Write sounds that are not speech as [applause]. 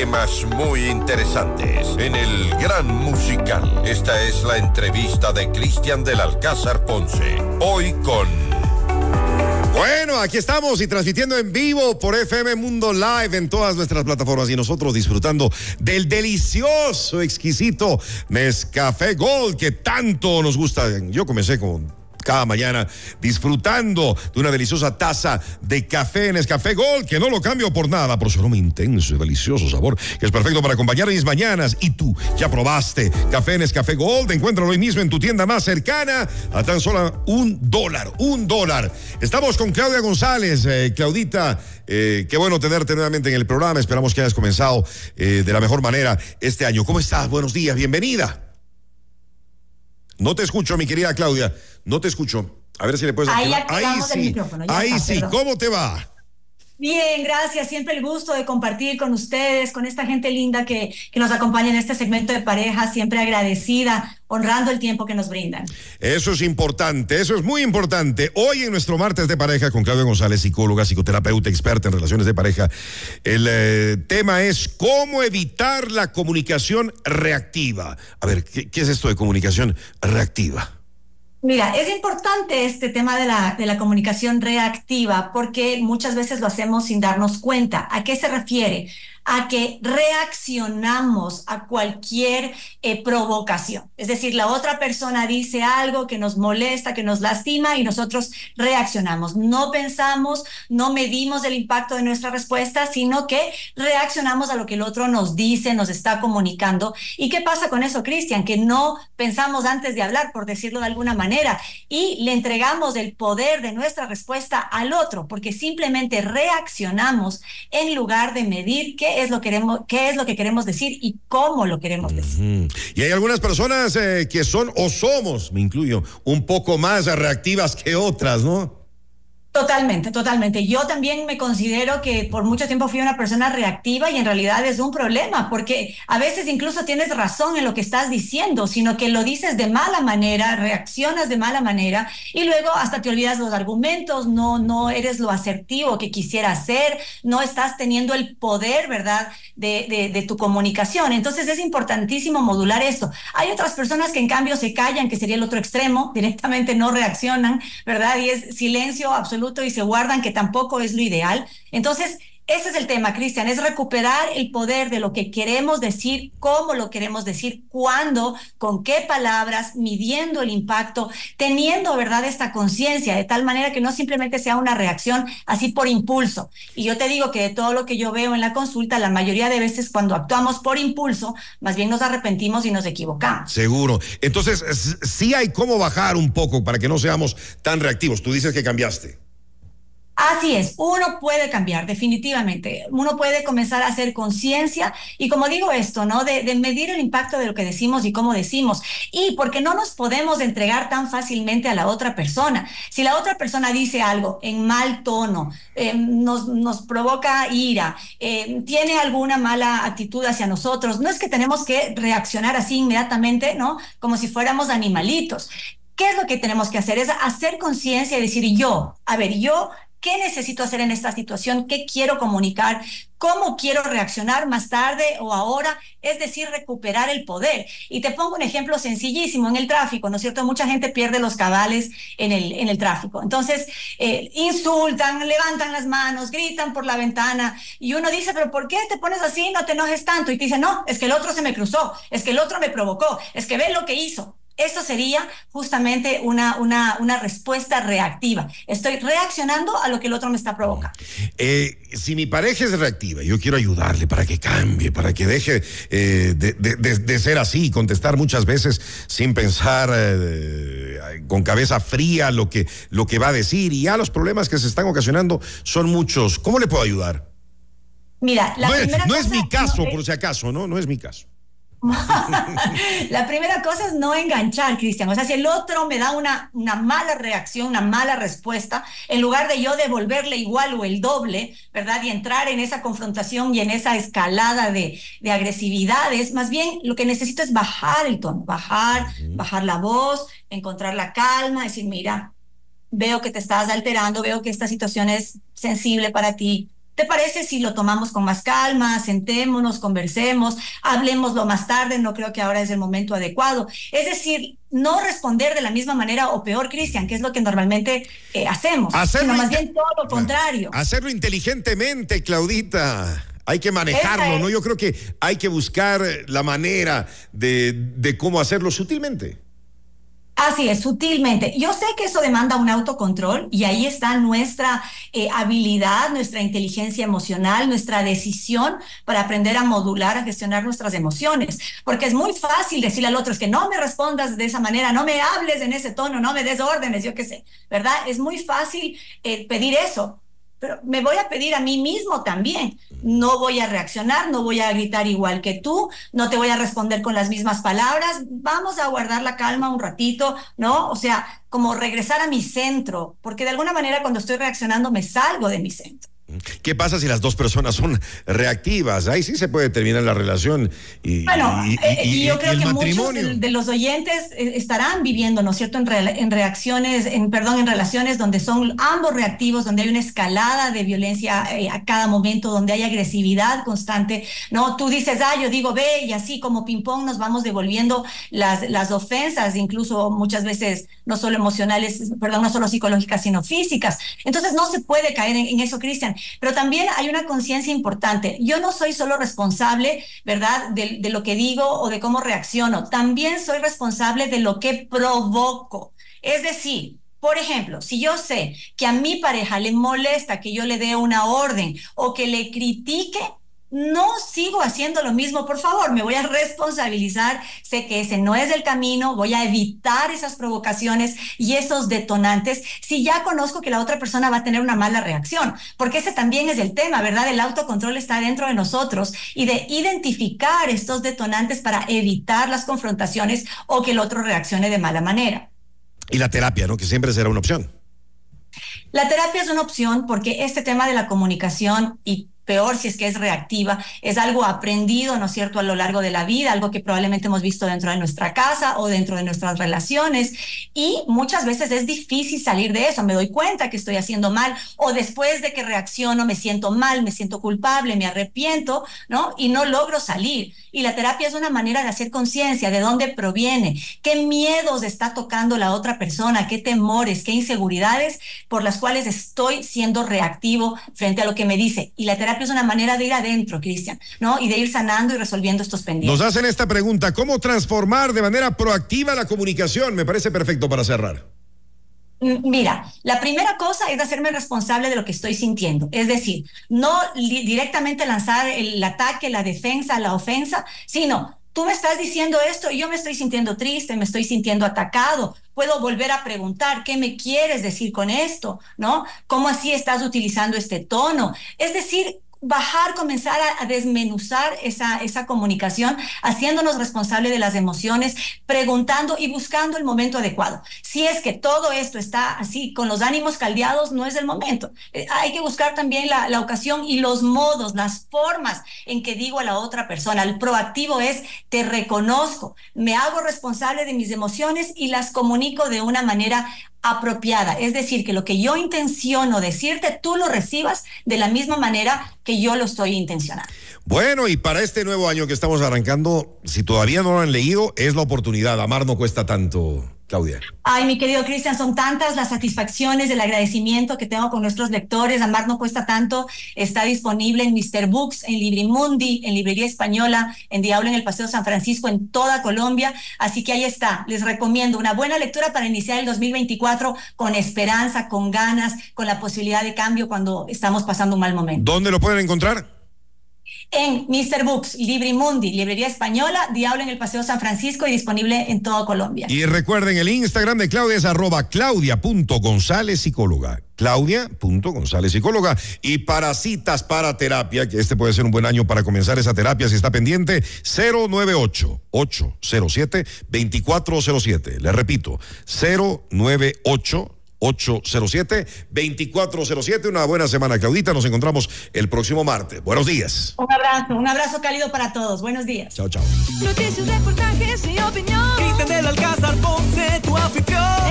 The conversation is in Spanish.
temas muy interesantes en el Gran Musical. Esta es la entrevista de Cristian del Alcázar Ponce. Hoy con... Bueno, aquí estamos y transmitiendo en vivo por FM Mundo Live en todas nuestras plataformas y nosotros disfrutando del delicioso, exquisito Nescafé Gold que tanto nos gusta. Yo comencé con cada mañana disfrutando de una deliciosa taza de café en Escafé Gold, que no lo cambio por nada, por su aroma intenso y delicioso sabor, que es perfecto para acompañar mis mañanas. Y tú, ya probaste café en Escafé Gold, encuéntralo hoy mismo en tu tienda más cercana a tan solo un dólar, un dólar. Estamos con Claudia González. Eh, Claudita, eh, qué bueno tenerte nuevamente en el programa. Esperamos que hayas comenzado eh, de la mejor manera este año. ¿Cómo estás? Buenos días, bienvenida. No te escucho, mi querida Claudia. No te escucho. A ver si le puedes Ahí el sí. micrófono, Ahí está, sí. perdón. ¿Cómo te va? Bien, gracias. Siempre el gusto de compartir con ustedes, con esta gente linda que, que nos acompaña en este segmento de pareja. Siempre agradecida, honrando el tiempo que nos brindan. Eso es importante, eso es muy importante. Hoy en nuestro martes de pareja con Claudia González, psicóloga, psicoterapeuta, experta en relaciones de pareja, el eh, tema es cómo evitar la comunicación reactiva. A ver, ¿qué, qué es esto de comunicación reactiva? Mira, es importante este tema de la, de la comunicación reactiva porque muchas veces lo hacemos sin darnos cuenta. ¿A qué se refiere? A que reaccionamos a cualquier eh, provocación. Es decir, la otra persona dice algo que nos molesta, que nos lastima y nosotros reaccionamos. No pensamos, no medimos el impacto de nuestra respuesta, sino que reaccionamos a lo que el otro nos dice, nos está comunicando. ¿Y qué pasa con eso, Cristian? Que no pensamos antes de hablar, por decirlo de alguna manera, y le entregamos el poder de nuestra respuesta al otro, porque simplemente reaccionamos en lugar de medir qué es lo que queremos, qué es lo que queremos decir y cómo lo queremos decir. Mm. Y hay algunas personas eh, que son o somos, me incluyo, un poco más reactivas que otras, ¿no? Totalmente, totalmente. Yo también me considero que por mucho tiempo fui una persona reactiva y en realidad es un problema porque a veces incluso tienes razón en lo que estás diciendo, sino que lo dices de mala manera, reaccionas de mala manera y luego hasta te olvidas los argumentos, no, no eres lo asertivo que quisieras ser, no estás teniendo el poder, ¿verdad?, de, de, de tu comunicación. Entonces es importantísimo modular esto. Hay otras personas que en cambio se callan, que sería el otro extremo, [laughs] directamente no reaccionan, ¿verdad? Y es silencio absoluto y se guardan, que tampoco es lo ideal. Entonces, ese es el tema, Cristian, es recuperar el poder de lo que queremos decir, cómo lo queremos decir, cuándo, con qué palabras, midiendo el impacto, teniendo, ¿verdad?, esta conciencia, de tal manera que no simplemente sea una reacción así por impulso. Y yo te digo que de todo lo que yo veo en la consulta, la mayoría de veces cuando actuamos por impulso, más bien nos arrepentimos y nos equivocamos. Seguro. Entonces, sí hay cómo bajar un poco para que no seamos tan reactivos. Tú dices que cambiaste. Así es, uno puede cambiar, definitivamente. Uno puede comenzar a hacer conciencia y como digo esto, ¿no? De, medir el impacto de lo que decimos y cómo decimos. Y porque no nos podemos entregar tan fácilmente a la otra persona. Si la otra persona dice algo en mal tono, eh, nos, nos, provoca ira, eh, tiene alguna mala actitud hacia nosotros, no es que tenemos que reaccionar así inmediatamente, ¿no? Como si fuéramos animalitos. ¿Qué es lo que tenemos que hacer? Es hacer conciencia y decir yo, a ver, yo ¿Qué necesito hacer en esta situación? ¿Qué quiero comunicar? ¿Cómo quiero reaccionar más tarde o ahora? Es decir, recuperar el poder. Y te pongo un ejemplo sencillísimo en el tráfico, ¿no es cierto? Mucha gente pierde los cabales en el, en el tráfico. Entonces, eh, insultan, levantan las manos, gritan por la ventana y uno dice, pero ¿por qué te pones así? No te enojes tanto. Y te dice, no, es que el otro se me cruzó, es que el otro me provocó, es que ve lo que hizo. Eso sería justamente una, una, una, respuesta reactiva. Estoy reaccionando a lo que el otro me está provocando. Eh, si mi pareja es reactiva, yo quiero ayudarle para que cambie, para que deje eh, de, de, de, de, ser así, contestar muchas veces sin pensar eh, con cabeza fría lo que, lo que va a decir. Y ya los problemas que se están ocasionando son muchos. ¿Cómo le puedo ayudar? Mira, la no, primera es, no cosa, es mi caso, no, por si acaso, ¿no? No es mi caso. [laughs] la primera cosa es no enganchar, Cristian. O sea, si el otro me da una, una mala reacción, una mala respuesta, en lugar de yo devolverle igual o el doble, ¿verdad? Y entrar en esa confrontación y en esa escalada de, de agresividades, más bien lo que necesito es bajar el tono, bajar, uh -huh. bajar la voz, encontrar la calma, decir, mira, veo que te estás alterando, veo que esta situación es sensible para ti, ¿Te parece si lo tomamos con más calma, sentémonos, conversemos, hablemoslo más tarde? No creo que ahora es el momento adecuado. Es decir, no responder de la misma manera o peor, Cristian, que es lo que normalmente eh, hacemos, Hacerlo sino más bien todo lo contrario. Hacerlo inteligentemente, Claudita. Hay que manejarlo, es. ¿no? Yo creo que hay que buscar la manera de, de cómo hacerlo sutilmente. Así es, sutilmente. Yo sé que eso demanda un autocontrol y ahí está nuestra eh, habilidad, nuestra inteligencia emocional, nuestra decisión para aprender a modular, a gestionar nuestras emociones. Porque es muy fácil decirle al otro, es que no me respondas de esa manera, no me hables en ese tono, no me des órdenes, yo qué sé, ¿verdad? Es muy fácil eh, pedir eso. Pero me voy a pedir a mí mismo también. No voy a reaccionar, no voy a gritar igual que tú, no te voy a responder con las mismas palabras. Vamos a guardar la calma un ratito, ¿no? O sea, como regresar a mi centro, porque de alguna manera cuando estoy reaccionando me salgo de mi centro. ¿Qué pasa si las dos personas son reactivas? Ahí sí se puede terminar la relación y, Bueno, y- y- eh, y, yo creo que muchos matrimonio. de, de los oyentes eh, estarán viviendo, ¿no es cierto?, en, re- en reacciones, en perdón, en relaciones donde son ambos reactivos, donde hay una escalada de violencia eh, a cada momento, donde hay agresividad constante, ¿no? Tú dices A, yo digo B, y así como ping-pong nos vamos devolviendo las, las ofensas, incluso muchas veces no solo emocionales, perdón, no solo psicológicas, sino físicas. Entonces no se puede caer en, eso, Cristian. Pero también hay una conciencia importante. Yo no soy solo responsable, ¿verdad?, de, de lo que digo o de cómo reacciono. También soy responsable de lo que provoco. Es decir, por ejemplo, si yo sé que a mi pareja le molesta que yo le dé una orden o que le critique, no sigo haciendo lo mismo, por favor, me voy a responsabilizar, sé que ese no es el camino, voy a evitar esas provocaciones y esos detonantes si ya conozco que la otra persona va a tener una mala reacción, porque ese también es el tema, ¿verdad? El autocontrol está dentro de nosotros y de identificar estos detonantes para evitar las confrontaciones o que el otro reaccione de mala manera. Y la terapia, ¿no? Que siempre será una opción. La terapia es una opción porque este tema de la comunicación y peor si es que es reactiva, es algo aprendido, ¿no es cierto?, a lo largo de la vida, algo que probablemente hemos visto dentro de nuestra casa o dentro de nuestras relaciones y muchas veces es difícil salir de eso, me doy cuenta que estoy haciendo mal o después de que reacciono me siento mal, me siento culpable, me arrepiento, ¿no? Y no logro salir. Y la terapia es una manera de hacer conciencia de dónde proviene, qué miedos está tocando la otra persona, qué temores, qué inseguridades por las cuales estoy siendo reactivo frente a lo que me dice. Y la terapia es una manera de ir adentro, Cristian, ¿no? Y de ir sanando y resolviendo estos pendientes. Nos hacen esta pregunta, ¿cómo transformar de manera proactiva la comunicación? Me parece perfecto para cerrar. Mm, Mira, la primera cosa es hacerme responsable de lo que estoy sintiendo. Es decir, no directamente lanzar el ataque, la defensa, la ofensa, sino tú me estás diciendo esto y yo me estoy sintiendo triste, me estoy sintiendo atacado. Puedo volver a preguntar, ¿qué me quieres decir con esto? ¿No? ¿Cómo así estás utilizando este tono? Es decir, bajar, comenzar a, desmenuzar esa, esa comunicación, haciéndonos responsables de las emociones, preguntando y buscando el momento adecuado. Si es que todo esto está así, con los ánimos caldeados, no es el momento. Eh, hay que buscar también la, la ocasión y los modos, las formas en que digo a la otra persona. El proactivo es, te reconozco, me hago responsable de mis emociones y las comunico de una manera apropiada. Es decir, que lo que yo intenciono decirte, tú lo recibas de la misma manera que yo lo estoy intencionando. Bueno, y para este nuevo año que estamos arrancando, si todavía no lo han leído, es la oportunidad. Amar no cuesta tanto, Claudia. Ay, mi querido Cristian, son tantas las satisfacciones, el agradecimiento que tengo con nuestros lectores. Amar no cuesta tanto. Está disponible en Mr. Books, en Librimundi, en Librería Española, en Diablo en el Paseo San Francisco, en toda Colombia. Así que ahí está. Les recomiendo una buena lectura para iniciar el 2024 con esperanza, con ganas, con la posibilidad de cambio cuando estamos pasando un mal momento. ¿Dónde lo pueden encontrar? En Mr. Books, Librimundi, Librería Española, Diablo en el Paseo San Francisco y disponible en toda Colombia. Y recuerden, el Instagram de Claudia es arroba claudia.gonzález psicóloga. Claudia.gonzález psicóloga. Y para citas para terapia, que este puede ser un buen año para comenzar esa terapia si está pendiente, 098-807-2407. Le repito, 098 807-2407. Una buena semana, Claudita. Nos encontramos el próximo martes. Buenos días. Un abrazo, un abrazo cálido para todos. Buenos días. Chao, chao. Noticias, reportajes y opinión. Cristian del Alcázar Ponce, tu anfitrión.